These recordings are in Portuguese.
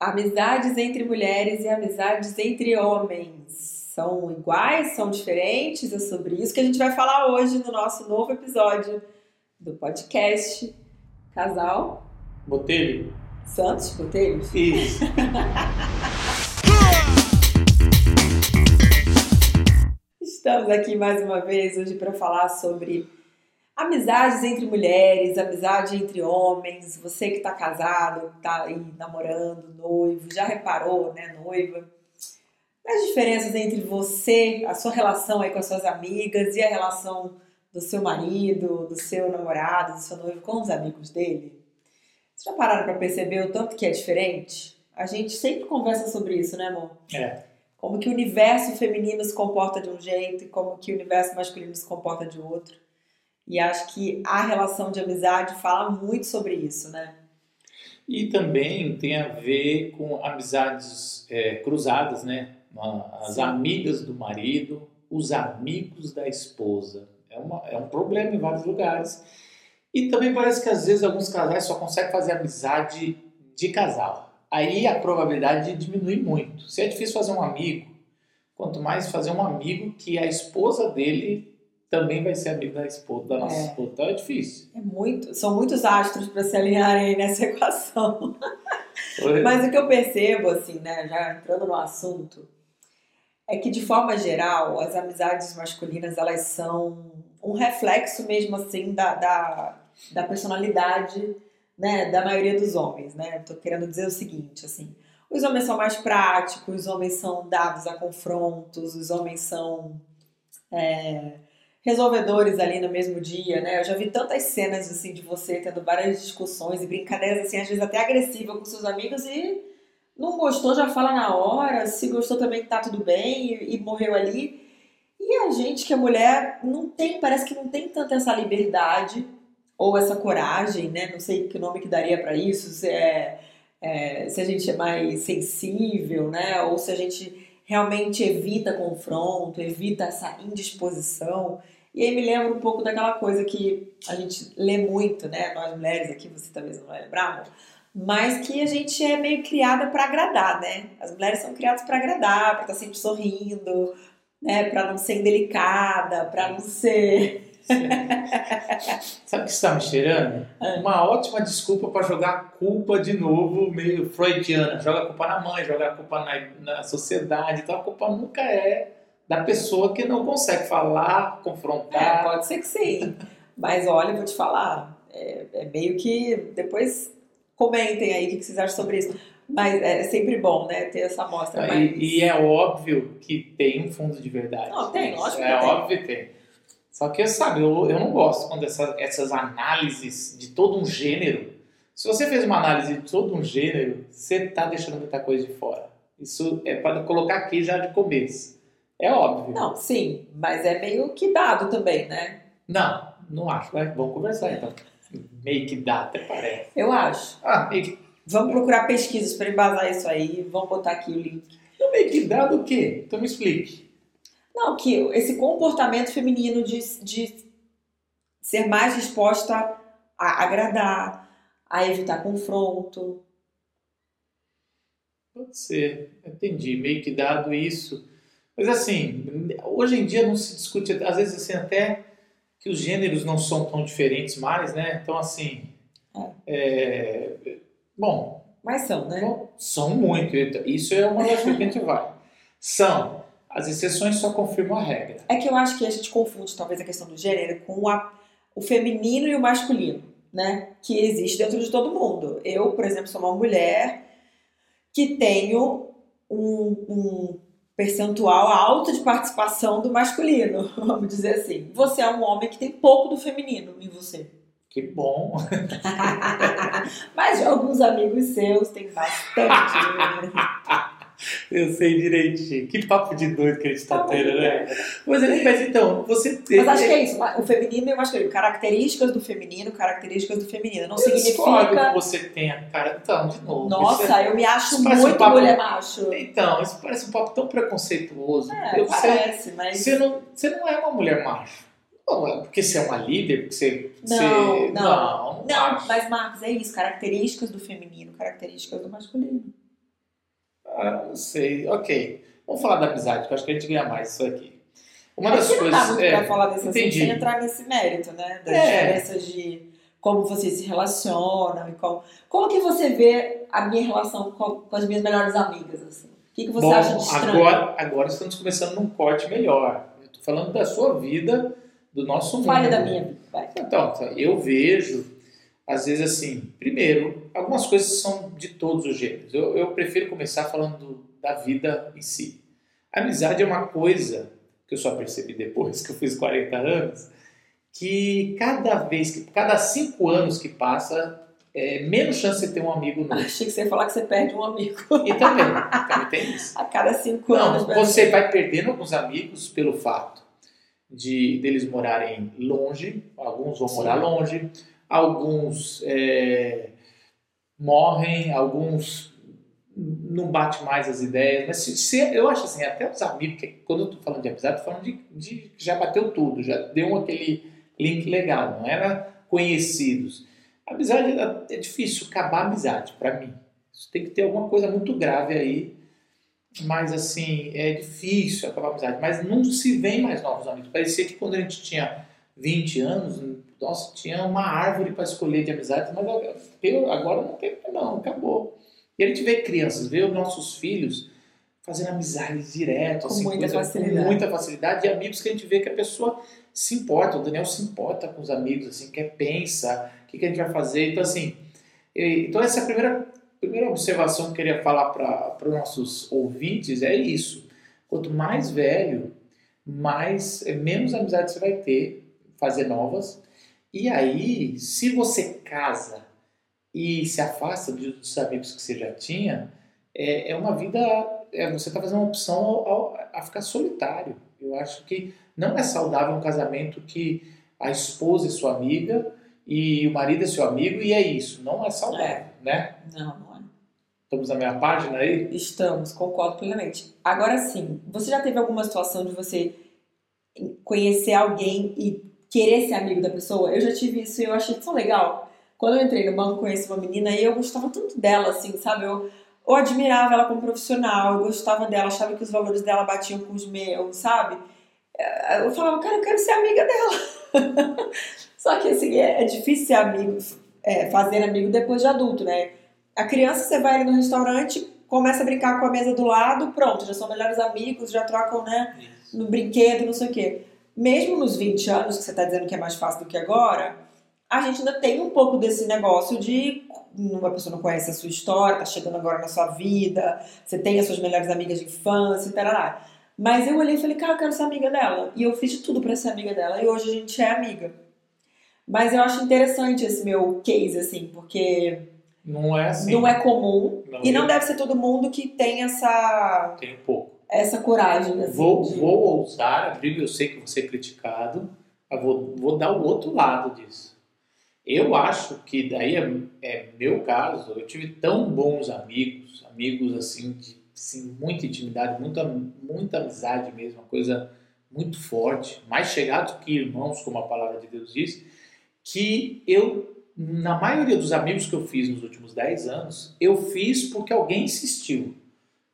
Amizades entre mulheres e amizades entre homens são iguais, são diferentes? É sobre isso que a gente vai falar hoje no nosso novo episódio do podcast Casal Botelho? Santos Botelho. Isso. Estamos aqui mais uma vez hoje para falar sobre amizades entre mulheres, amizade entre homens. Você que está casado, está aí namorando, noivo, já reparou, né, noiva? As diferenças entre você, a sua relação aí com as suas amigas e a relação do seu marido, do seu namorado, do seu noivo com os amigos dele? Vocês já pararam para perceber o tanto que é diferente? A gente sempre conversa sobre isso, né, amor? É. Como que o universo feminino se comporta de um jeito e como que o universo masculino se comporta de outro. E acho que a relação de amizade fala muito sobre isso, né? E também tem a ver com amizades é, cruzadas, né? As Sim. amigas do marido, os amigos da esposa. É, uma, é um problema em vários lugares. E também parece que às vezes alguns casais só conseguem fazer amizade de casal. Aí a probabilidade diminui muito. Se é difícil fazer um amigo, quanto mais fazer um amigo que a esposa dele também vai ser amigo da esposa, da nossa É. esposa. Então é difícil. É muito, são muitos astros para se alinharem nessa equação. Mas o que eu percebo, assim, né, já entrando no assunto, é que de forma geral as amizades masculinas elas são um reflexo mesmo assim da, da, da personalidade né, da maioria dos homens, né? Tô querendo dizer o seguinte, assim, os homens são mais práticos, os homens são dados a confrontos, os homens são é, resolvedores ali no mesmo dia, né? Eu já vi tantas cenas assim de você tendo várias discussões e brincadeiras assim, às vezes até agressiva com seus amigos e não gostou já fala na hora, se gostou também tá tudo bem e, e morreu ali. E a gente que é mulher não tem, parece que não tem tanta essa liberdade ou essa coragem, né? Não sei que nome que daria para isso, se é, é, se a gente é mais sensível, né? Ou se a gente realmente evita confronto, evita essa indisposição. E aí me lembra um pouco daquela coisa que a gente lê muito, né? Nós mulheres aqui, você talvez não vai lembrar, amor, mas que a gente é meio criada para agradar, né? As mulheres são criadas para agradar, para estar sempre sorrindo, né? Para não ser indelicada, para não ser. Sabe o que está me cheirando? Uma ótima desculpa para jogar a culpa de novo, meio freudiana. Joga a culpa na mãe, joga a culpa na, na sociedade. Então a culpa nunca é da pessoa que não consegue falar, É, confrontar. pode ser que sim. Mas olha, vou te falar, é, é meio que. Depois comentem aí o que vocês acham sobre isso. Mas é sempre bom, né? Ter essa amostra. Mas... E, e é óbvio que tem um fundo de verdade. Não, tem, lógico que É tem. óbvio que tem. Só que, sabe, eu, eu não gosto quando essa- essas análises de todo um gênero. Se você fez uma análise de todo um gênero, você está deixando muita coisa de fora. Isso é para colocar aqui já de começo. É óbvio. Não, sim, mas é meio que dado também, né? Não, não acho. Mas vamos conversar então. Meio que dá, até parece. Eu acho. Ah, meio que, Vamos procurar pesquisas para embasar isso aí. Vamos botar aqui o link. meio que dá do quê? Então me explique. Não, que esse comportamento feminino de, de ser mais disposta a agradar, a evitar confronto. Pode ser, entendi, meio que dado isso. Mas assim, hoje em dia não se discute, às vezes assim, até que os gêneros não são tão diferentes mais, né? Então assim, é, bom, Mas são, né? bom, são muito, isso é uma das que a gente vai. São, as exceções só confirmam a regra. É que eu acho que a gente confunde talvez a questão do gênero com a- o feminino e o masculino, né? Que existe dentro de todo mundo. Eu, por exemplo, sou uma mulher que tenho um, um percentual alto de participação do masculino, vamos dizer assim. Você é um homem que tem pouco do feminino em você. Que bom. Mas alguns amigos seus têm bastante. Eu sei direitinho. Que papo de doido que a gente tá Tá tendo, bom. né? Mas, mas então, você Mas acho que é isso, o feminino o masculino. Características do feminino, características do feminino. Não Discordo significa. que você tenha cara. Então, de novo. isso é- Nossa, eu me acho parece um muito papo- mulher macho. Então, isso parece um papo tão preconceituoso. É, você, parece, mas. você, não, você não é uma mulher macho. Não, é porque você é uma líder, porque você. Não, você, não. não, Não, mas Marcos, é isso. Características do feminino, características do masculino. Ah, não sei. Ok. Vamos falar da amizade, que eu acho que a gente ganha mais isso aqui. Uma É das que não dá coisas. é, pra falar desse assunto entendi. sem entrar nesse mérito, né? Das É. diferenças de como vocês se relacionam e como... Como que você vê a minha relação com, com as minhas melhores amigas, assim? O que, que você Bom, acha de estranho? agora, agora estamos começando num corte melhor. Eu tô falando da sua vida, do nosso mundo. Fale da minha vida. Então, eu vejo, às vezes assim, primeiro, algumas coisas são de todos os gêneros. Eu, eu prefiro começar falando da vida em si. A amizade é uma coisa que eu só percebi depois que eu fiz 40 anos, que cada vez, que cada cinco anos que passa, é menos chance de ter um amigo novo. Achei que você ia falar que você perde um amigo E também, também tem isso. a cada cinco anos. Não, você vai perdendo alguns amigos pelo fato de deles morarem longe, alguns vão Sim. morar longe, alguns é, morrem, alguns não bate mais as ideias, mas se, se- eu acho assim, até os amigos, quando eu tô falando de amizade, tô falando de, de já bateu tudo, já deu aquele link legal, não era conhecidos. Amizade é, é difícil acabar a amizade, para mim. Isso tem que ter alguma coisa muito grave aí mas assim, é difícil acabar a amizade. Mas não se vê mais novos amigos. Parecia que quando a gente tinha 20 anos, nossa, tinha uma árvore para escolher de amizade, mas agora- não tem, não, acabou. E a gente vê crianças, vê os nossos filhos fazendo amizades direto, Com assim, muita coisa- facilidade. com muita facilidade, e amigos que a gente vê que a pessoa se importa, o Daniel se importa com os amigos, assim, quer pensa, o que, que a gente vai fazer. Então, assim, então essa é a primeira primeira observação que eu queria falar para os nossos ouvintes é isso. Quanto mais velho, mais é, menos amizade você vai ter, fazer novas. E aí, se você casa e se afasta dos amigos que você já tinha, é, é uma vida. é, você está fazendo uma opção ao- ao- a ficar solitário. Eu acho que não é saudável um casamento que a esposa é sua amiga e o marido é seu amigo e é isso. Não é saudável, né? Não, não é. Estamos na minha página aí? Estamos, concordo plenamente. Agora sim, você já teve alguma situação de você conhecer alguém e querer ser amigo da pessoa? Eu já tive isso e eu achei tão legal. Quando eu entrei no banco, conheci uma menina e eu gostava tanto dela, assim, sabe? Eu, eu admirava ela como profissional, eu gostava dela, achava que os valores dela batiam com os meus, sabe? Eh, Eu falava, cara, eu quero ser amiga dela. Só que, assim, é, é difícil ser amigo, é, fazer amigo depois de adulto, né? A criança, você vai ali no restaurante, começa a brincar com a mesa do lado, pronto, já são melhores amigos, já trocam, né, no brinquedo, não sei o quê. Mesmo nos 20 anos, que você está dizendo que é mais fácil do que agora, a gente ainda tem um pouco desse negócio de uma pessoa não conhece a sua história, tá chegando agora na sua vida, você tem as suas melhores amigas de infância tal. Mas eu olhei e falei, cara, eu quero ser amiga dela. E eu fiz de tudo pra ser amiga dela. E hoje a gente é amiga. Mas eu acho interessante esse meu case, assim, porque Não é assim. não é comum. Não e é. não deve ser todo mundo que tem essa, Tem um pouco. Essa coragem, assim. Vou, de- vou ousar, Rodrigo, eu sei que você é criticado, mas vou, vou dar o outro lado disso. Eu acho que daí é, é meu caso, eu tive tão bons amigos, amigos assim, de assim, muita intimidade, muita, muita amizade mesmo, uma coisa muito forte, mais chegados que irmãos, como a palavra de Deus diz, que eu, na maioria dos amigos que eu fiz nos últimos 10 anos, eu fiz porque alguém insistiu.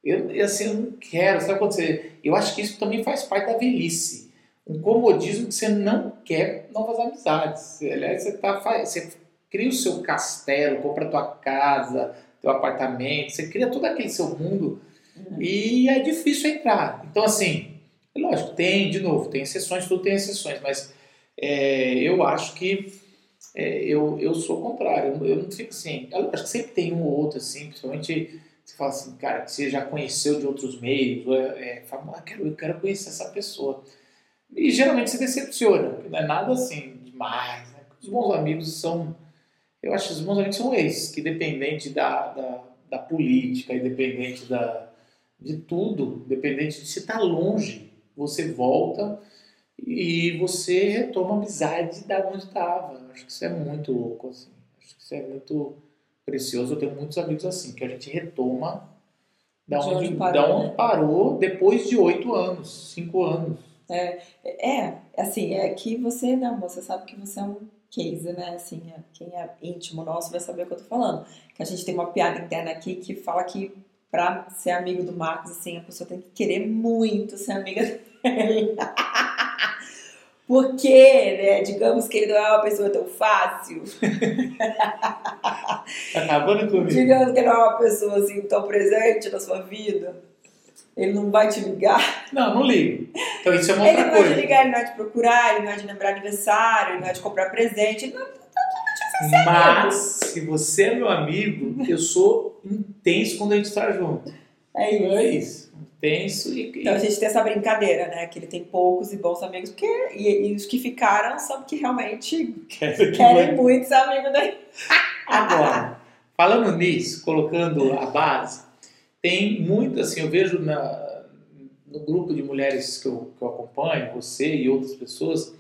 Eu, assim, eu não quero, sabe quando você... Eu acho que isso também faz parte da velhice. Um comodismo que você não quer novas amizades. Aliás, você, tá, você cria o seu castelo, compra a tua casa, teu apartamento, você cria todo aquele seu mundo Uhum. e é difícil entrar. Então, assim, lógico, tem, de novo, tem exceções, tudo tem exceções, mas é, eu acho que é, eu, eu sou o contrário. Eu, eu não fico assim. Eu acho que sempre tem um ou outro, assim, principalmente você fala assim, cara, que você já conheceu de outros meios, é, é, fala, ah, quero, eu quero conhecer essa pessoa. E geralmente se decepciona, porque não é nada assim demais. Né? Os bons amigos são. Eu acho que os bons amigos são esses, que dependente da, da, da política, independente da, de tudo, independente de se está longe, você volta e você retoma a amizade da onde estava. Acho que isso é muito louco, assim. Acho que isso é muito precioso. Eu tenho muitos amigos assim, que a gente retoma da De onde, onde parou, da onde né? parou depois de oito anos, cinco anos. É, assim, é que você, não, você sabe que você é um case, né? Assim, é- quem é íntimo nosso vai saber o que eu tô falando. Que a gente tem uma piada interna aqui que fala que pra ser amigo do Marcos, assim, a pessoa tem que querer muito ser amiga dele. Porque, né, digamos que ele não é uma pessoa tão fácil. Tá acabando comigo. Digamos que ele não é uma pessoa assim tão presente na sua vida. Ele não vai te ligar. Não, não ligo. Então isso é uma outra ele coisa. Ele não vai te ligar, ele não vai te procurar, ele não vai te lembrar aniversário, ele não vai te comprar presente. Ele não vai te Mas, se você é meu amigo, eu sou intenso quando a gente está junto. É isso. É isso. Intenso e. Então a gente tem essa brincadeira, né? Que ele tem poucos e bons amigos, porque, e, e os que ficaram são que realmente querem vai- muito ser amigo dele. Agora, falando nisso, colocando a base, tem muito assim, eu vejo na, no grupo de mulheres que eu, que eu acompanho, você e outras pessoas,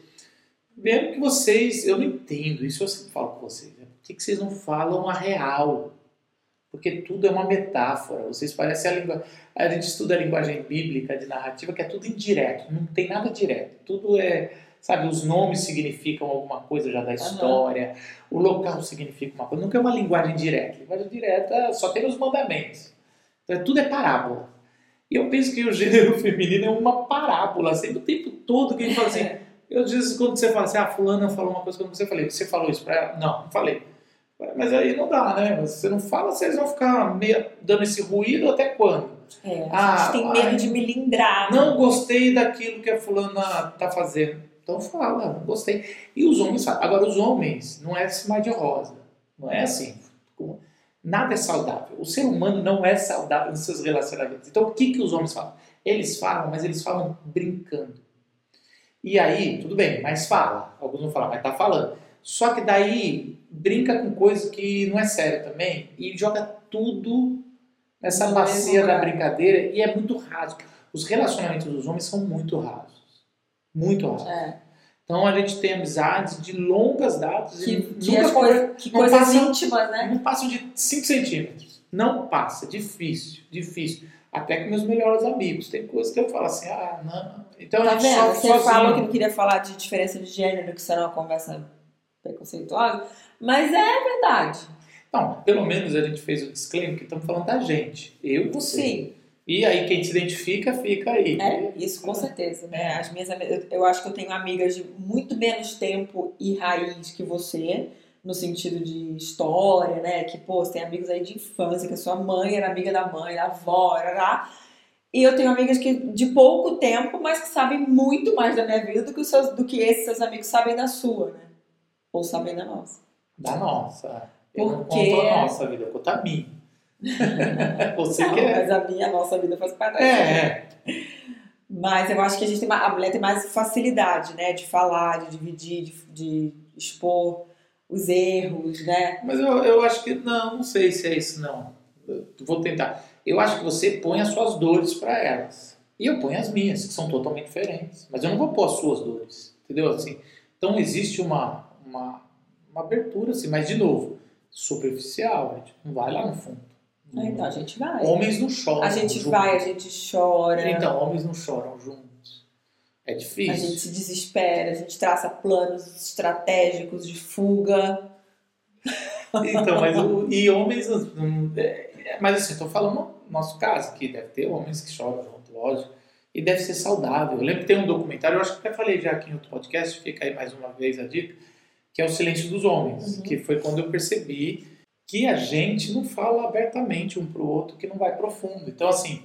vendo que vocês, eu não entendo, isso eu sempre falo com vocês, né? por que, que vocês não falam a real? Porque tudo é uma metáfora, vocês parecem a língua. A gente estuda a linguagem bíblica de narrativa, que é tudo indireto, não tem nada direto, tudo é. Sabe, os nomes significam alguma coisa já da história, o local significa uma coisa. Nunca é uma linguagem direta. Linguagem direta só tem os mandamentos. Então, tudo é parábola. E eu penso que o gênero feminino é uma parábola, sempre o tempo todo que a gente fala assim. Eu às vezes quando você fala assim, ah, fulana falou uma coisa que eu não sei, eu falei, você falou isso pra ela? Não, não falei. Mas aí não dá, né? Você não fala, vocês vão ficar meio dando esse ruído até quando? É, a Ah, gente tem medo ai. de melindrar. Não gostei daquilo que a fulana tá fazendo. Então fala, não gostei. E os homens falam. Agora, os homens não é mar de rosa. Não é assim. Nada é saudável. O ser humano não é saudável nos seus relacionamentos. Então, o que, que os homens falam? Eles falam, mas eles falam brincando. E aí, tudo bem, mas fala. Alguns vão falar, mas tá falando. Só que daí, brinca com coisa que não é séria também e joga tudo nessa bacia da brincadeira e é muito raso. Os relacionamentos dos homens são muito rasos. Muito rasos. É, Então a gente tem amizades de longas datas que, e que, nunca as coisa- que coisas passa- íntimas, né? não passam de 5 centímetros. Não passa, difícil, difícil. Até com meus melhores amigos. Tem coisas que eu falo assim, ah, não. Então Tá a gente vendo? sofre Você sozinho. falou que não queria falar de diferença de gênero, que isso era uma conversa preconceituosa, mas é verdade. Não, pelo menos a gente fez o disclaimer que estamos falando da gente. Eu e você. Sim, E aí quem se identifica, fica aí. é isso com certeza, né? As minhas eu acho que eu tenho amigas de muito menos tempo e raiz que você, no sentido de história, né? Que, pô, você tem amigos aí de infância, que a sua mãe era amiga da mãe, da avó, lá. E eu tenho amigas que de pouco tempo, mas que sabem muito mais da minha vida do que, os seus, do que esses seus amigos sabem da sua, né? Ou sabem da nossa. Da nossa. Eu não conto a nossa vida, eu conto a minha. você Não, que é. mas a minha, a nossa vida faz parte da É, é. Mas eu acho que a gente tem ma- a mulher tem mais facilidade, né? De falar, de dividir, de, de expor os erros, né? Mas eu, eu acho que não, não sei se é isso não. Eu vou tentar. Eu acho que você põe as suas dores para elas. E eu ponho as minhas, que são totalmente diferentes. Mas eu não vou pôr as suas dores. Entendeu? Assim, então existe uma, uma, uma abertura, assim, mas de novo, superficial, a gente não vai lá no fundo. Então a gente vai. Homens não choram. A gente juntos. vai, a gente chora, Então, homens não choram juntos. É difícil. a gente se desespera, a gente traça planos estratégicos de fuga. Então, mas o, e homens. hum, é, é, mas assim, estou falando no nosso caso, que deve ter homens que choram junto, lógico. E deve ser saudável. Eu lembro que tem um documentário, eu acho que até falei já aqui em outro podcast, fica aí mais uma vez a dica, que é O Silêncio dos Homens, Uhum. que foi quando eu percebi que a gente não fala abertamente um para o outro, que não vai profundo. Então, assim,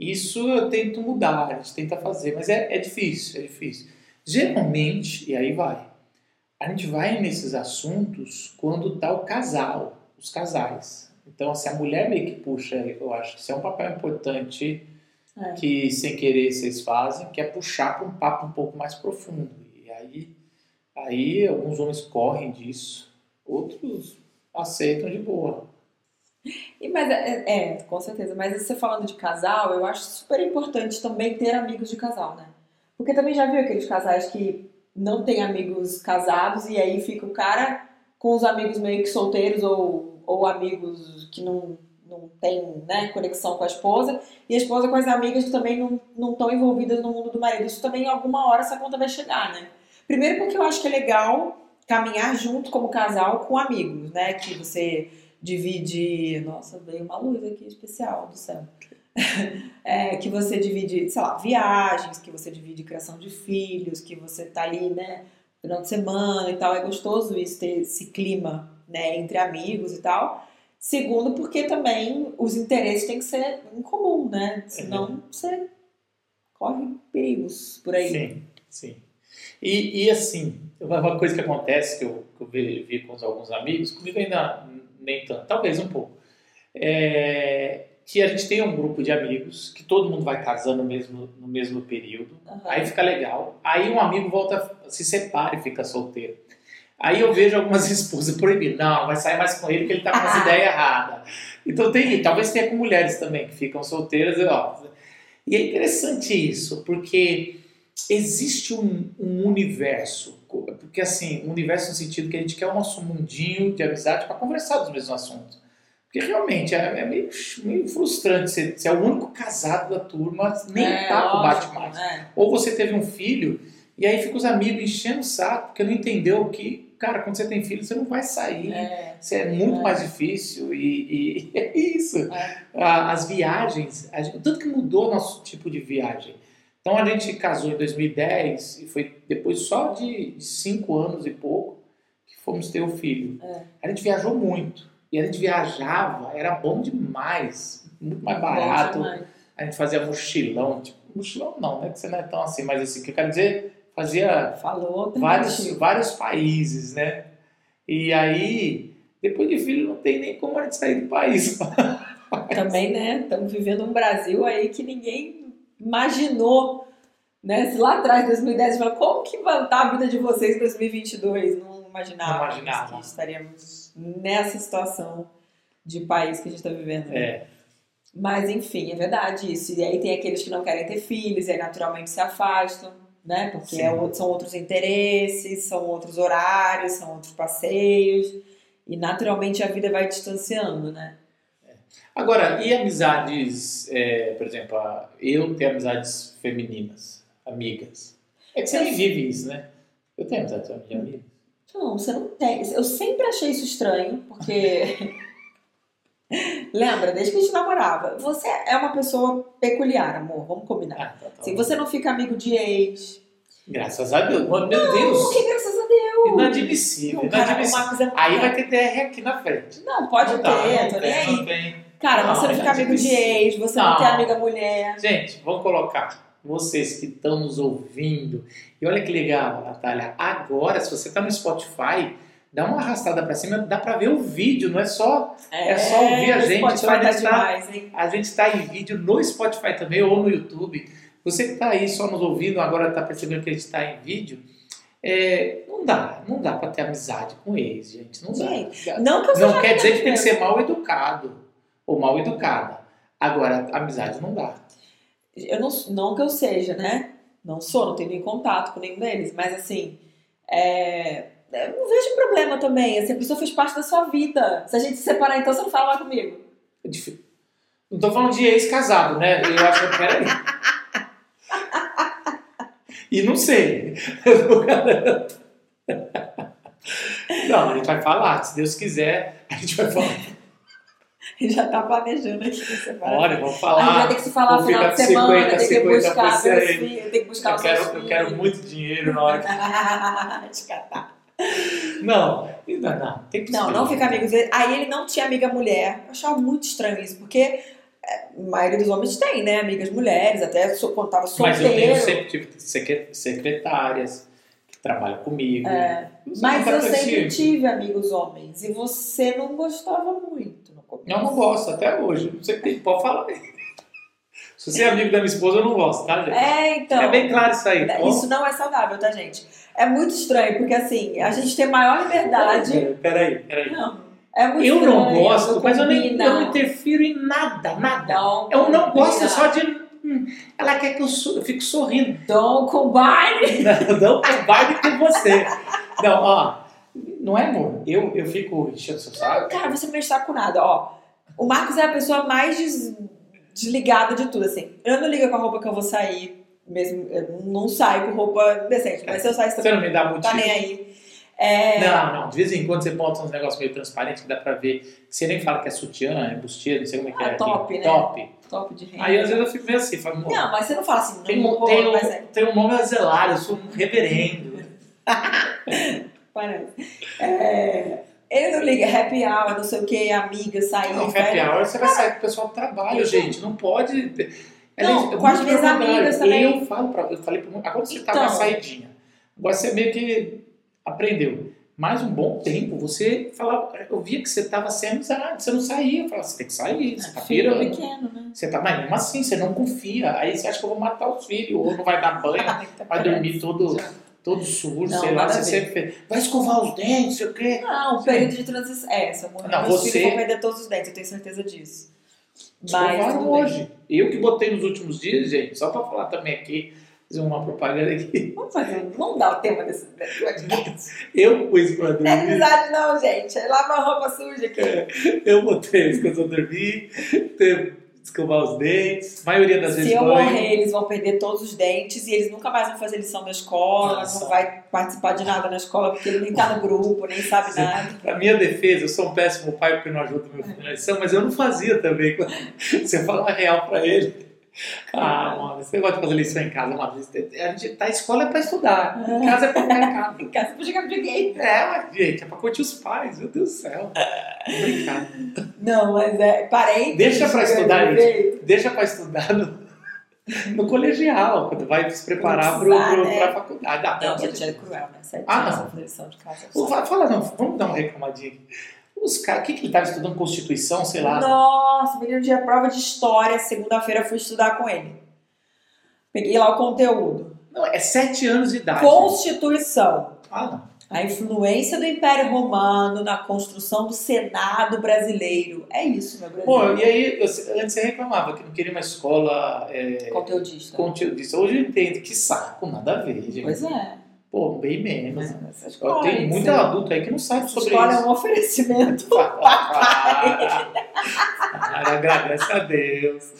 isso eu tento mudar, a gente tenta fazer, mas é, é difícil, é difícil. Geralmente, e aí vai, a gente vai nesses assuntos quando tá o casal, os casais. Então, assim, a mulher meio que puxa, eu acho que isso é um papel importante É. que, sem querer, vocês fazem, que é puxar para um papo um pouco mais profundo. E aí, aí alguns homens correm disso, outros aceitam de boa. E, mas é, é, com certeza. Mas você falando de casal, eu acho super importante também ter amigos de casal, né? Porque também já viu aqueles casais que não têm amigos casados e aí fica o cara com os amigos meio que solteiros ou, ou amigos que não, não tem né, conexão com a esposa e a esposa com as amigas que também não estão envolvidas no mundo do marido. Isso também, alguma hora, essa conta vai chegar, né? Primeiro porque eu acho que é legal caminhar junto como casal com amigos, né? Que você divide. Nossa, veio uma luz aqui especial do céu. É, que você divide, sei lá, viagens, que você divide criação de filhos, que você tá ali, né, durante a semana e tal. É gostoso isso, ter esse clima, né, entre amigos e tal. Segundo, porque também os interesses têm que ser em comum, né? Senão uhum. você corre perigos por aí. Sim, sim. E, e assim, uma coisa que acontece que eu, que eu vi, vi, com alguns amigos, comigo ainda nem tanto, talvez um pouco, é que a gente tem um grupo de amigos que todo mundo vai casando no mesmo, no mesmo período, uhum. aí fica legal. Aí um amigo volta, se separa e fica solteiro. Aí eu vejo algumas esposas proibindo, não, vai sair mais com ele porque ele tá com as ideias erradas. Então tem, talvez tenha com mulheres também que ficam solteiras. Ó. E é interessante isso, porque existe um, um, universo, porque assim, um universo no sentido que a gente quer o nosso mundinho de amizade para conversar dos mesmos assuntos. Porque realmente é, é meio, meio, frustrante ser, ser é o único casado da turma, nem é, papo bate mais. É. Ou você teve um filho e aí fica os amigos enchendo o saco porque não entendeu que, cara, quando você tem filho você não vai sair, é, você é muito é. mais difícil e, e é isso. É. As viagens, a tanto que mudou nosso tipo de viagem. Então a gente casou em 2010 e foi depois só de cinco anos e pouco que fomos ter o filho. É. A gente viajou muito. E a gente viajava, era bom demais, muito mais barato. A gente fazia mochilão, tipo, mochilão não, né? Que você não é tão assim, mas assim, que eu quero dizer, fazia Falou, vários, vários países, né? E aí, depois de filho, não tem nem como a gente sair do país. Também, né? Estamos vivendo um Brasil aí que ninguém imaginou, né? Se lá atrás, 2010, fala, como que vai estar a vida de vocês em 2022? Não imaginava, não imaginava. que estaríamos nessa situação de país que a gente está vivendo. Né? É. Mas, enfim, é verdade isso. E aí tem aqueles que não querem ter filhos, e aí naturalmente se afastam, né? Porque é, são outros interesses, são outros horários, são outros passeios. E naturalmente a vida vai distanciando, né? Agora, e amizades, é, por exemplo, eu tenho amizades femininas, amigas. É que você nem vive isso, né? Eu tenho amizades de amigas. Não, você não tem. Eu sempre achei isso estranho, porque. Lembra, desde que a gente namorava, você é uma pessoa peculiar, amor, vamos combinar. Ah, tá, tá Se você não fica amigo de ex. Graças a Deus, meu não, Deus. Que graças a Deus. Inadmissível, não, inadmissível. Aí vai ter DR aqui na frente. Não, pode não ter, não tô nem aí. Não tem. Cara, não, você não fica amigo de ex, você não, não tem amiga mulher. Gente, vamos colocar vocês que estão nos ouvindo. E olha que legal, Natália. Agora, se você está no Spotify, dá uma arrastada para cima, dá para ver o vídeo, não é só é, é só ouvir a gente. Spotify então, a gente tá, está em vídeo no Spotify também ou no YouTube. Você que está aí só nos ouvindo, agora está percebendo que a gente está em vídeo. É, não dá, não dá para ter amizade com eles, gente. Não dá. Gente, não não quer dizer que tem que ser mal educado ou mal educada. Agora, amizade não dá. Eu não, não que eu seja, né? Não sou, não tenho nem contato com nenhum deles, mas assim, é, eu não vejo problema também. Assim, a pessoa fez parte da sua vida. Se a gente se separar, então você não fala comigo. É difícil. Não tô falando de ex-casado, né? Eu acho que peraí. e não sei. Não, a gente vai falar. Se Deus quiser, a gente vai falar. já tá planejando aqui separar. Olha, vamos falar. A gente vai ter que se falar no final de semana, 50, tem que buscar meus filhos, tem que buscar eu os quero, filhos. Eu quero muito dinheiro na hora que... Te catar. Não, não, não. Tem que não, não fica amigo. Aí ele não tinha amiga mulher. Eu achava muito estranho isso, porque é, a maioria dos homens tem, né? Amigas mulheres, até quando tava solteiro. Mas eu tenho sempre tive secretárias que trabalham comigo. É, mas eu sempre tive amigos homens e você não gostava muito. Eu não gosto até hoje. Você pode falar. Se você é amigo da minha esposa, eu não gosto, tá, gente? É, então. É bem claro isso aí. Tá isso não é saudável, tá, gente? É muito estranho, porque assim, a gente tem maior liberdade. Peraí, peraí. Não. É muito eu estranho, não gosto, mas eu, nem, eu não interfiro em nada, nada. Não, eu não gosto só de. Hum, ela quer que eu, eu fique sorrindo. Don't combine! Não, don't combine com você. Não, ó. Não é amor. Eu, eu fico enchendo seu saco. Cara, você não está com nada. Ó, o Marcos é a pessoa mais des... desligada de tudo, assim. Eu não ligo com a roupa que eu vou sair, mesmo. Eu não saio com roupa decente. Mas se eu sair Você não me dá motivo. Tá nem aí. É... Não, não. De vez em quando você bota uns negócios meio transparentes que dá pra ver. Você nem fala que é sutiã, é bustier, não sei como é que ah, é. Top, né? Top. Top de renda. Aí às vezes eu fico meio assim, falo, Não, mas você não fala assim, não, tem, um, pô, tem, um, mas é... tem um nome a zelar, eu sou um reverendo. Parece. É... Ele não liga, happy hour, não sei o que, amiga, sair, Não, happy hour você vai sair com o pessoal do trabalho, gente. Não pode. Não, é com as minhas amigas também. Eu falo pra, eu falei pra agora você tá Então. uma saidinha. Agora você meio que aprendeu. Mais um bom tempo, você falava, eu via que você estava sem amizade, você não saía. Eu falava, você tem que sair, você tá pirando. pequeno, né? Você tá, mas mesmo assim, você não confia. Aí você acha que eu vou matar os filhos, ou não vai dar banho, vai dormir todo, todo sujo, Não, sei lá. Você a sempre fez, vai escovar os dentes, sei o quê. Não, o período de transição. É, essa mulher. Não, meus você- vão perder todos os dentes, eu tenho certeza disso. Mas bem. hoje. Eu que botei nos últimos dias, gente, só pra falar também aqui, fazer uma propaganda aqui. Vamos fazer, vamos dar o tema desse podcast. Eu pus pra Não é dormir. amizade, não, gente. É lavar roupa suja aqui. Eu botei as coisas pra dormir, escovar os dentes, maioria das Se vezes eu banho. morrer, eles vão perder todos os dentes e eles nunca mais vão fazer lição da escola, Nossa. não vai participar de nada na escola porque ele nem tá no grupo, nem sabe Sim. nada. Pra minha defesa, eu sou um péssimo pai porque não ajudo meu filho na lição, mas eu não fazia também. Você fala a real pra ele. Ah, mano, você gosta de fazer lição em casa vez. A gente tá, a escola é pra estudar, em casa é pra ficar em casa. Casa pra jogar videogame. É, mas, gente, é pra curtir os pais, meu Deus do céu. Brincar. Não, mas é parente. Deixa pra estudar isso. Deixa pra estudar no, no colegial, quando vai se preparar Precisar, pro, né? pra faculdade. Ah, Não, de gente, é cruel, né? Sete Ah, não. fazer lição de casa. Fa- Fala, não, vamos dar uma reclamadinha aqui. Os caras, o que, que ele estava estudando Constituição, sei lá? Nossa, menino dia prova de história, segunda-feira fui estudar com ele. Peguei lá o conteúdo. Não, é sete anos de idade. Constituição. Ah, não. A influência do Império Romano na construção do Senado brasileiro. É isso, meu Brasil. Pô, e aí, eu- antes você reclamava que não queria uma escola é, Conteudista. conteudista. Hoje eu entendo, que saco, nada a ver, gente. Pois é. Pô, bem menos. Tenho hein, muito você- adulto aí que não sabe sobre escola é isso. um oferecimento. Ah, agradece a Deus.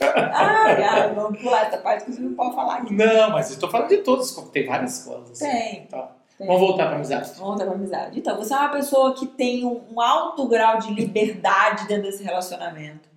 Ai, ai, vamos pular essa parte que você não pode falar aqui. Não, mas eu tô falando de todas, tem várias escolas. assim. Tem. Tá. Tem. Vamos voltar pra amizade. Volta pra amizade. Então, você é uma pessoa que tem um, um alto grau de liberdade dentro desse relacionamento.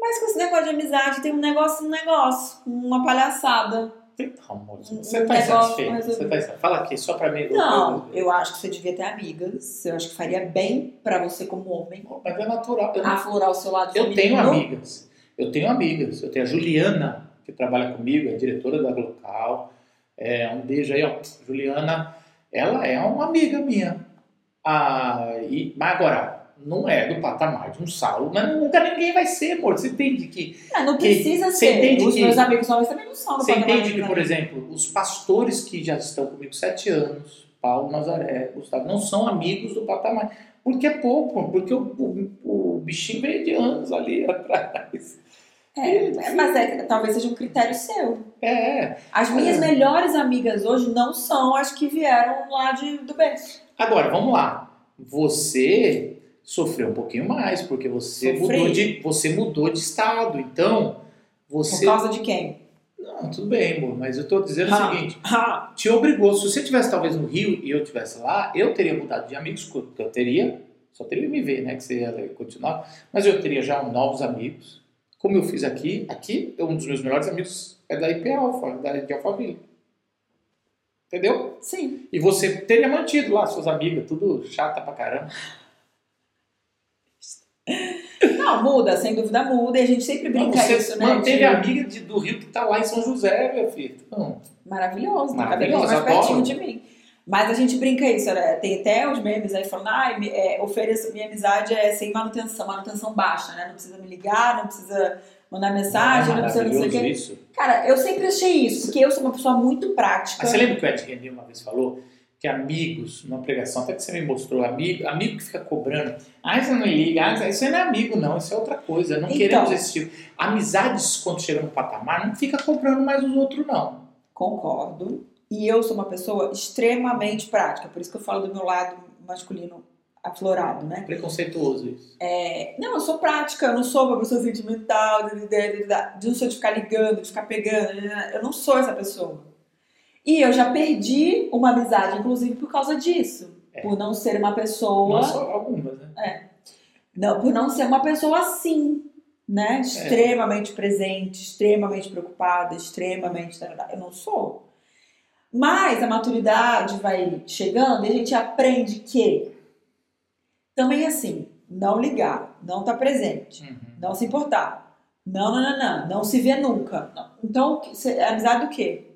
Mas com esse negócio de amizade tem um negócio, um negócio, uma palhaçada. Não, amor, você um tá negócio insatisfeito. mais ou Você tá. Fala aqui, só pra mim. Não, eu acho que você devia ter amigas. Eu acho que faria bem pra você como homem Mas é natural. Eu, aflorar o seu lado eu tenho feminino. amigas. Eu tenho amigas. Eu tenho a Juliana, que trabalha comigo, é diretora da Glocal. É, um beijo aí, ó. Juliana, ela é uma amiga minha. Ah, e, mas agora, não é do patamar de um Saulo, mas nunca ninguém vai ser, amor. Você entende que Ah, não Que- precisa você ser. entende Os que- meus amigos homens também não são do Você entende de que, por exemplo, os pastores que já estão comigo sete anos, Paulo, Nazaré, Gustavo, não são amigos do patamar. Porque é pouco, porque o, o, o bichinho veio de anos ali atrás. É, é, mas é, talvez seja um critério seu. É. As minhas É. melhores amigas hoje não são as que vieram lá de, do berço. Agora, vamos lá. Você sofreu um pouquinho mais, porque você Sofri. mudou, de, você mudou de estado. Então, Por você. causa de quem? Não, tudo bem, amor, mas eu estou dizendo Ah. o seguinte. Ah, te obrigou. Se você tivesse talvez no Rio e eu tivesse lá, eu teria mudado de amigos, que eu teria, só teria me ver, né, que você ia continuar, mas eu teria já novos amigos, como eu fiz aqui. Aqui, um dos meus melhores amigos é da IP Alpha, da de Alphaville. Entendeu? sim. E você teria mantido lá suas amigas, tudo chata pra caramba. Não, muda, sem dúvida muda. E a gente sempre brinca isso, né? manteve de- a amiga de- do Rio que tá lá em São José, meu filho. Então, Maravilhoso, cada vez Maravilhoso, mais pertinho de mim. Mas a gente brinca isso, né? Tem até os memes aí falando, ah, é, ofereço, minha amizade é sem manutenção, manutenção baixa, né? Não precisa me ligar, não precisa mandar mensagem, não, precisa não sei o maravilhoso quê. isso. Cara, eu sempre achei isso, porque eu sou uma pessoa muito prática. Mas você lembra que o Ed René uma vez falou que amigos, numa pregação, até que você me mostrou, amigo, amigo que fica cobrando, ah, você não liga, ah, isso não é amigo, não, isso é outra coisa, não Então. queremos esse tipo. Amizades, quando chegam no patamar, não fica cobrando mais os outros, não. Concordo. E eu sou uma pessoa extremamente prática, por isso que eu falo do meu lado masculino aflorado, né? Preconceituoso isso. É, não, eu sou prática, eu não sou uma pessoa sentimental, de, de, de, de, de não sou de ficar ligando, de ficar pegando, eu não sou essa pessoa. E eu já perdi uma amizade, inclusive, por causa disso. É. Por não ser uma pessoa. Não só algumas, né? É. Não, por não ser uma pessoa assim, né? É. Extremamente é. presente, extremamente preocupada, extremamente. Eu não sou. Mas a maturidade vai chegando e a gente aprende que também assim, não ligar, não estar tá presente, uhum. não se importar. Não, não, não, não, não se vê nunca. Então, é amizade do quê?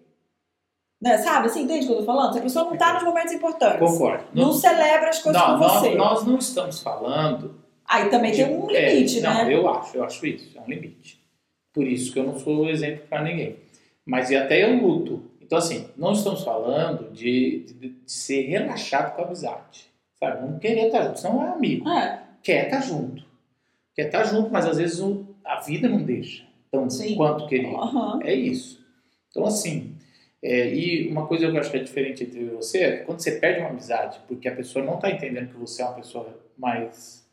Né? Sabe, assim, entende o que eu tô falando? Se a pessoa não está nos momentos importantes. Concordo. Não, não celebra as coisas não, com você. Nós não estamos falando. Aí também de, tem um limite, é, né? Não, eu acho, eu acho isso, é um limite. Por isso que eu não sou exemplo para ninguém. Mas e até eu luto. Então, assim, não estamos falando de, de, de ser relaxado com a amizade. Sabe? Não querer estar junto, senão é amigo. É. Quer estar junto. Quer estar junto, mas às vezes o, a vida não deixa. Então, Sim. quanto querer. Uhum. É isso. Então, assim, é, e uma coisa que eu acho que é diferente entre você é quando você perde uma amizade porque a pessoa não está entendendo que você é uma pessoa mais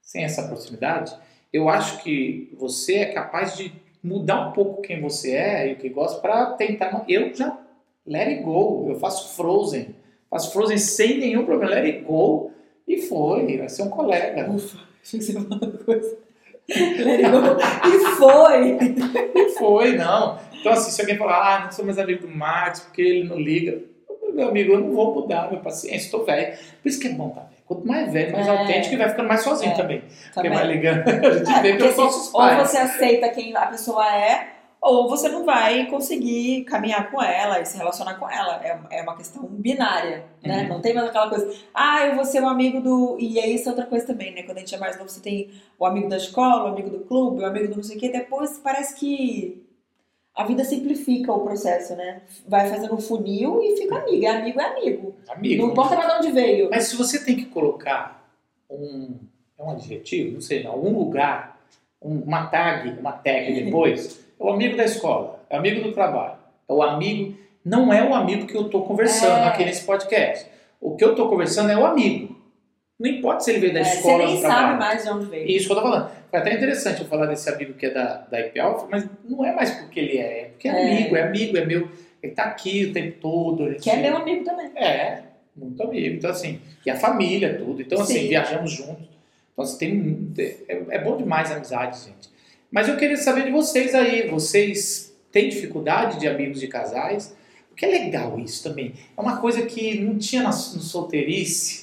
sem essa proximidade, eu acho que você é capaz de mudar um pouco quem você é e o que gosta para tentar. Eu já let it go, eu faço Frozen Faço Frozen sem nenhum problema. Let it go. E foi. Vai ser um colega. Ufa, achei que você ia falar uma coisa. Let it go. E foi. e foi, não. Então, assim, se alguém falar, ah, não sou mais amigo do Max porque ele não liga. Meu amigo, eu não vou mudar minha paciência, estou velho. Por isso que é bom tá velho. Quanto mais velho, mais é. autêntico, e vai ficando mais sozinho é. também. Porque vai ligando. A gente é, vê pelos nossos pais. Ou você aceita quem a pessoa é, ou você não vai conseguir caminhar com ela e se relacionar com ela. É, é uma questão binária, né? Uhum. Não tem mais aquela coisa, ah, eu vou ser um amigo do. E é isso outra coisa também, né? Quando a gente é mais novo, você tem o amigo da escola, o amigo do clube, o amigo do não sei o quê. Depois parece que a vida simplifica o processo, né? Vai fazendo um funil e fica amigo. É amigo, é amigo. Amigo. Não importa pra onde veio. Mas se você tem que colocar um. É um adjetivo? Não sei, algum lugar, uma tag, uma tag depois. É o amigo da escola, é o amigo do trabalho, é o amigo. Não é o amigo que eu estou conversando é. aqui nesse podcast. O que eu estou conversando é o amigo. Não importa se ele veio da é, escola trabalho. Você nem sabe mais de onde veio. Isso que eu tô falando. Foi até interessante eu falar desse amigo que é da, da IP Alpha, mas não é mais porque ele é, é porque é, é. amigo, é amigo, é meu. Ele tá aqui o tempo todo. Gente... Que é meu amigo também. É, muito amigo. Então, assim, e a família, tudo. Então, assim, Sim. viajamos juntos. Então, assim, tem, é, é bom demais a amizade, gente. Mas eu queria saber de vocês aí. Vocês têm dificuldade de amigos de casais? Porque é legal isso também. É uma coisa que não tinha no solteirice.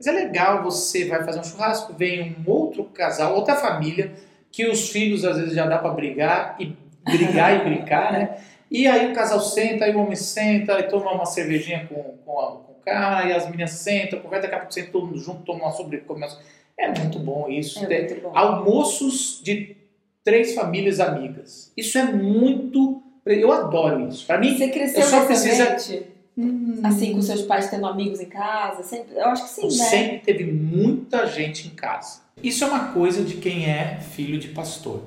Mas é legal, você vai fazer um churrasco, vem um outro casal, outra família, que os filhos às vezes já dá para brigar e brigar e brincar, né? E aí o casal senta, aí o homem senta, e toma uma cervejinha com, com, a, com o cara, e as meninas sentam, conversa, daqui a pouco senta todo mundo junto, toma uma sobremesa. É muito bom isso. É muito bom. Almoços de três famílias amigas. Isso é muito. Eu adoro isso. Para mim, você cresceu só precisa... Hum. Assim, com seus pais tendo amigos em casa? Sempre, eu acho que sim, né? Sempre teve muita gente em casa. Isso é uma coisa de quem é filho de pastor.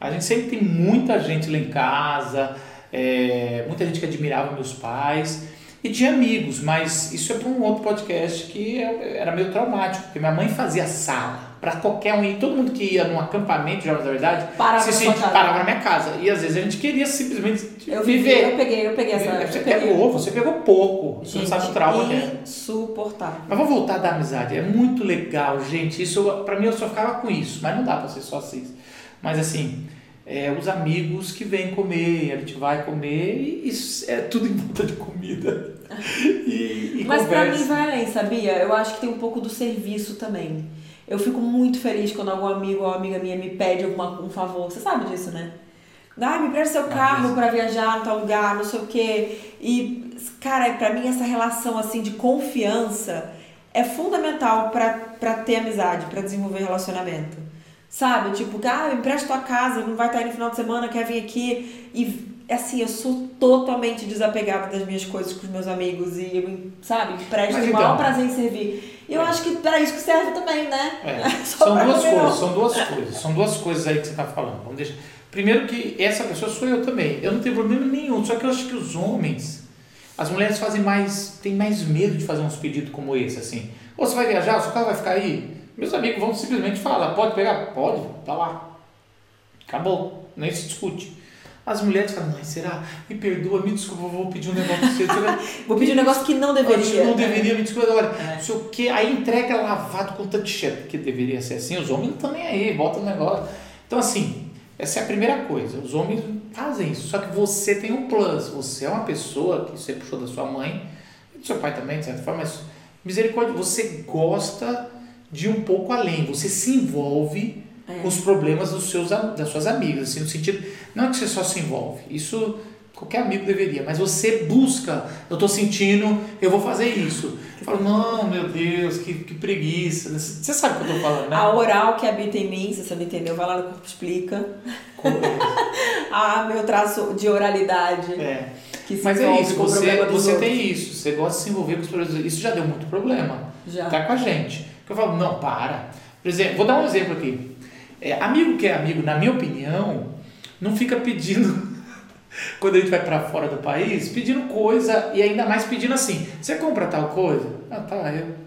A gente sempre tem muita gente lá em casa, é, muita gente que admirava meus pais e de amigos, mas isso é para um outro podcast que é, era meio traumático, porque minha mãe fazia sala para qualquer um. E todo mundo que ia num acampamento de Jovens da Verdade parava, se parava na minha casa. E às vezes a gente queria simplesmente eu viver. Eu peguei, eu peguei essa. Você peguei. pegou, você pegou pouco. Gente, você não sabe o trauma que é. Insuportável. Mas vamos voltar da amizade. É muito legal, gente. Isso, para mim, eu só ficava com isso. Mas não dá para ser só assim. Mas assim. É, os amigos que vêm comer, a gente vai comer e isso é tudo em volta de comida. e, e Mas para mim vai além, sabia? Eu acho que tem um pouco do serviço também. Eu fico muito feliz quando algum amigo ou amiga minha me pede alguma, um favor. Você sabe disso, né? Ah, me presta seu carro para viajar em tal lugar, não sei o quê. E, cara, para mim essa relação assim de confiança é fundamental para ter amizade, para desenvolver relacionamento. Sabe? Tipo, ah, me presta tua casa, não vai estar aí no final de semana, quer vir aqui. E assim, eu sou totalmente desapegada das minhas coisas com os meus amigos e eu, sabe, presto o maior então, prazer em servir. Eu acho que para isso que serve também, né? É. são duas coisas, são duas coisas, são duas coisas aí que você está falando. Vamos deixar. Primeiro que essa pessoa sou eu também. Eu não tenho problema nenhum, só que eu acho que os homens, as mulheres fazem mais, têm mais medo de fazer uns pedidos como esse, assim. Ou você vai viajar, o seu carro vai ficar aí? Meus amigos vão simplesmente falar, pode pegar? Pode, tá lá. Acabou, nem se discute. As mulheres falam, mãe, será? Me perdoa, me desculpa, vou pedir um negócio pra você. vou pedir um negócio que não deveria. Não deveria, me desculpa. Olha, é. sei o que. Aí entrega lavado com chefe, que deveria ser assim. Os homens não estão nem aí, bota o negócio. Então, assim, essa é a primeira coisa. Os homens fazem isso. Só que você tem um plus. Você é uma pessoa que você puxou da sua mãe, do seu pai também, de certa forma, mas misericórdia, você gosta de um pouco além. Você se envolve. Com os problemas dos seus, das suas amigas, assim, no sentido, não é que você só se envolve, isso qualquer amigo deveria, mas você busca, eu estou sentindo, eu vou fazer isso. Eu falo, não, meu Deus, que, que preguiça. Você sabe o que eu estou falando, né? A oral que habita em mim, se você não entendeu, vai lá no corpo explica. ah, meu traço de oralidade. É. Mas é isso, você, você tem isso, você gosta de se envolver com os problemas. Isso já deu muito problema. Já. Tá com a gente. Eu falo, não, para. Por exemplo, vou dar um exemplo aqui. É, amigo que é amigo, na minha opinião, não fica pedindo, quando a gente vai para fora do país, pedindo coisa e ainda mais pedindo assim: você compra tal coisa? Ah, tá, eu.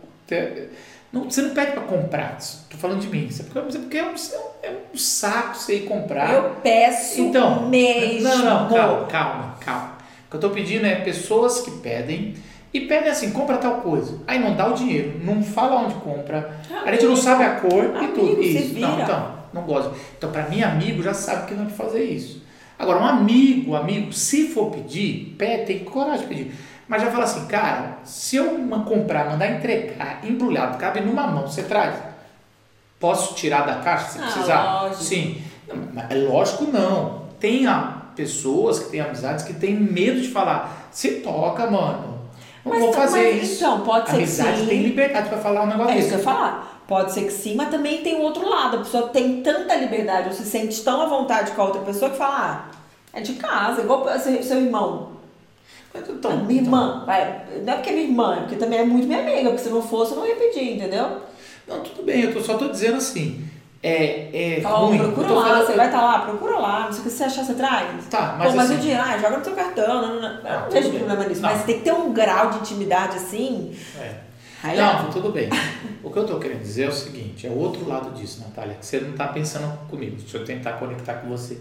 Não, você não pede para comprar, estou falando de mim. Você, porque é um, é um saco você ir comprar. Eu peço então, mesmo. Não, não, calma, calma, calma. O que eu estou pedindo é pessoas que pedem e pedem assim, compra tal coisa. Aí não dá o dinheiro, não fala onde compra, a gente não sabe a cor amigo, e tudo. Isso. Não, então, não gosto. Então, para mim, amigo já sabe que não é fazer isso. Agora, um amigo, amigo, se for pedir, pede, tem coragem de pedir. Mas já fala assim, cara, se eu comprar, mandar entregar, embrulhado, cabe numa mão, você traz. Posso tirar da caixa se ah, precisar? Lógico. Sim. é lógico não. Tem pessoas que têm amizades que têm medo de falar, se toca, mano. Não mas, vou fazer mas, isso. Então, pode ser Amizade que sim. tem liberdade para falar um negócio é desse. É isso que eu falar. Pode ser que sim, mas também tem o outro lado. A pessoa tem tanta liberdade, ou se sente tão à vontade com a outra pessoa que fala, ah, é de casa, igual seu, seu irmão. Então, minha irmã, vai, não é porque é minha irmã, é porque também é muito minha amiga, porque se não fosse eu não ia pedir, entendeu? Não, tudo bem, eu tô, só tô dizendo assim. É, é Fala, ruim. procura lá, falando... você vai estar tá lá, procura lá, não sei o que você achar, você traz. Tá, mas. Pô, mas assim... o dinheiro, ah, joga no seu cartão, não, não, não, não, não vejo problema nisso. Mas tem que ter um grau de intimidade assim. É. Não, tudo bem. O que eu estou querendo dizer é o seguinte: é o outro lado disso, Natália, que você não está pensando comigo, deixa eu tentar conectar com você.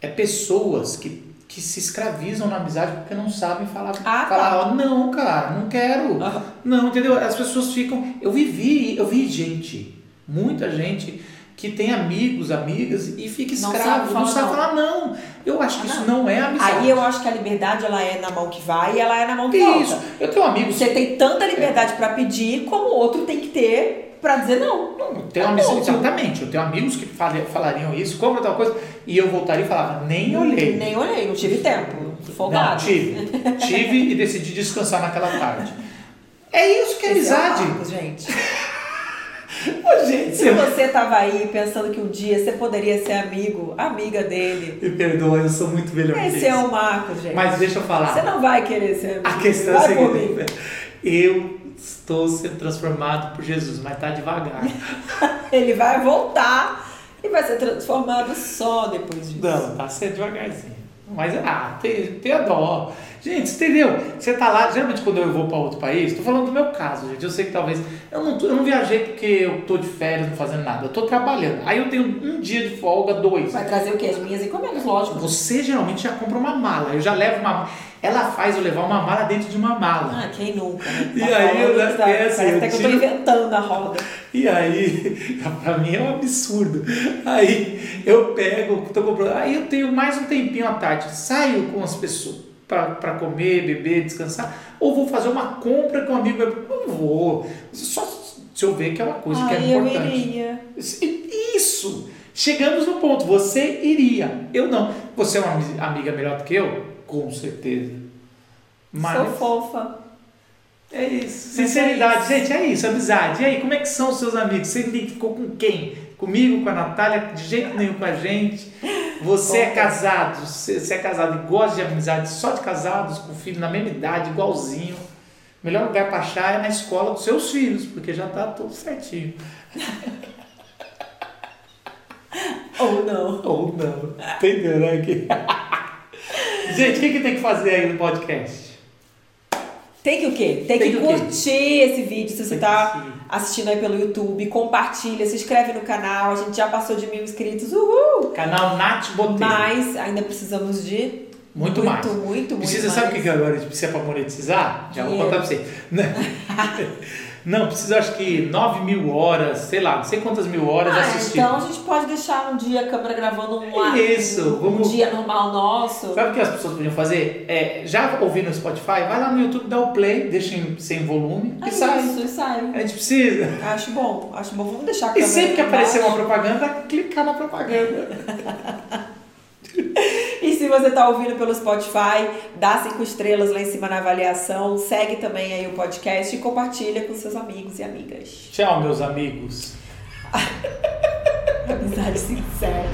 É pessoas que, que se escravizam na amizade porque não sabem falar. Ah, falar, tá. não, cara, não quero. Ah. Não, entendeu? As pessoas ficam. Eu vivi, eu vi gente, muita gente que tem amigos, amigas e fica escravo, não sabe, falar, não. Eu acho que ah, isso não é amizade. Aí eu acho que a liberdade ela é na mão que vai e ela é na mão que volta. Isso. Eu tenho amigos. Você tem tanta liberdade é. para pedir como o outro tem que ter para dizer não. Não, eu tenho amigos, exatamente. Eu tenho amigos que falariam isso, compra tal coisa, e eu voltaria e falava, nem olhei. Nem olhei, não tive tempo. Folgado. Não, tive. tive e decidi descansar naquela tarde. É isso que é Esse amizade. É Marcos, gente. Ô, gente, se você estava aí pensando que um dia você poderia ser amigo, amiga dele. Me perdoa, eu sou muito melhor Esse que é o Marcos, gente. Mas deixa eu falar. Você não vai querer ser amigo. A questão é a seguinte. Eu estou sendo transformado por Jesus, mas tá devagar. Ele vai voltar e vai ser transformado só depois disso. Não, tá sendo devagarzinho. Mas, ah, tem, tem a dó. Gente, entendeu? Você tá lá, geralmente quando eu vou para outro país, tô falando do meu caso, gente. Eu sei que talvez. Eu não, eu não viajei porque eu tô de férias, não fazendo nada. Eu tô trabalhando. Aí eu tenho um dia de folga, dois. Vai trazer o quê? As minhas encomendas, lógico. Você geralmente já compra uma mala. Eu já levo uma. Ela faz eu levar uma mala dentro de uma mala. Ah, quem nunca? Né? Tá e aí eu tá, é assim, Parece até que eu tô inventando a roda. E aí, pra mim é um absurdo. Aí eu pego, tô comprando. Aí eu tenho mais um tempinho à tarde, saio com as pessoas para comer, beber, descansar, ou vou fazer uma compra com um amigo. Não vou. Só se eu ver que é uma coisa ah, que é importante. Eu iria. Isso! Chegamos no ponto, você iria. Eu não. Você é uma amiga melhor do que eu? Com certeza. Mas... Sou fofa. É isso. Sinceridade, é isso. gente, é isso, amizade. E aí, como é que são os seus amigos? Você identificou com quem? Comigo, com a Natália? De jeito nenhum com a gente. Você é casado, você é casado e gosta de amizade só de casados, com filho na mesma idade, igualzinho. O melhor lugar para achar é na escola dos seus filhos, porque já tá tudo certinho. Ou não. Ou não. Entendeu, né? Gente, o que, que tem que fazer aí no podcast? Tem que o quê? Tem, Tem que, que curtir esse vídeo se você está assistindo aí pelo YouTube. Compartilha, se inscreve no canal. A gente já passou de mil inscritos. Uhul! Canal Nath Botelho. Mas ainda precisamos de muito, muito mais. Muito, muito, Precisa, muito sabe o que agora a gente precisa para monetizar? Já vou contar para você. Não, precisa acho que 9 mil horas, sei lá, não sei quantas mil horas ah, assistindo. Então a gente pode deixar um dia a câmera gravando um, Isso, um, vamos... um dia normal nosso. Sabe o que as pessoas podiam fazer? É, já ouvindo no Spotify, vai lá no YouTube, dá o play, deixa em, sem volume é e sai. Isso, e sai. A gente precisa. Acho bom, acho bom. Vamos deixar a câmera. E sempre que aparecer uma propaganda, clicar na propaganda. E se você está ouvindo pelo Spotify, dá cinco estrelas lá em cima na avaliação, segue também aí o podcast e compartilha com seus amigos e amigas. Tchau, meus amigos. Amizade sincera.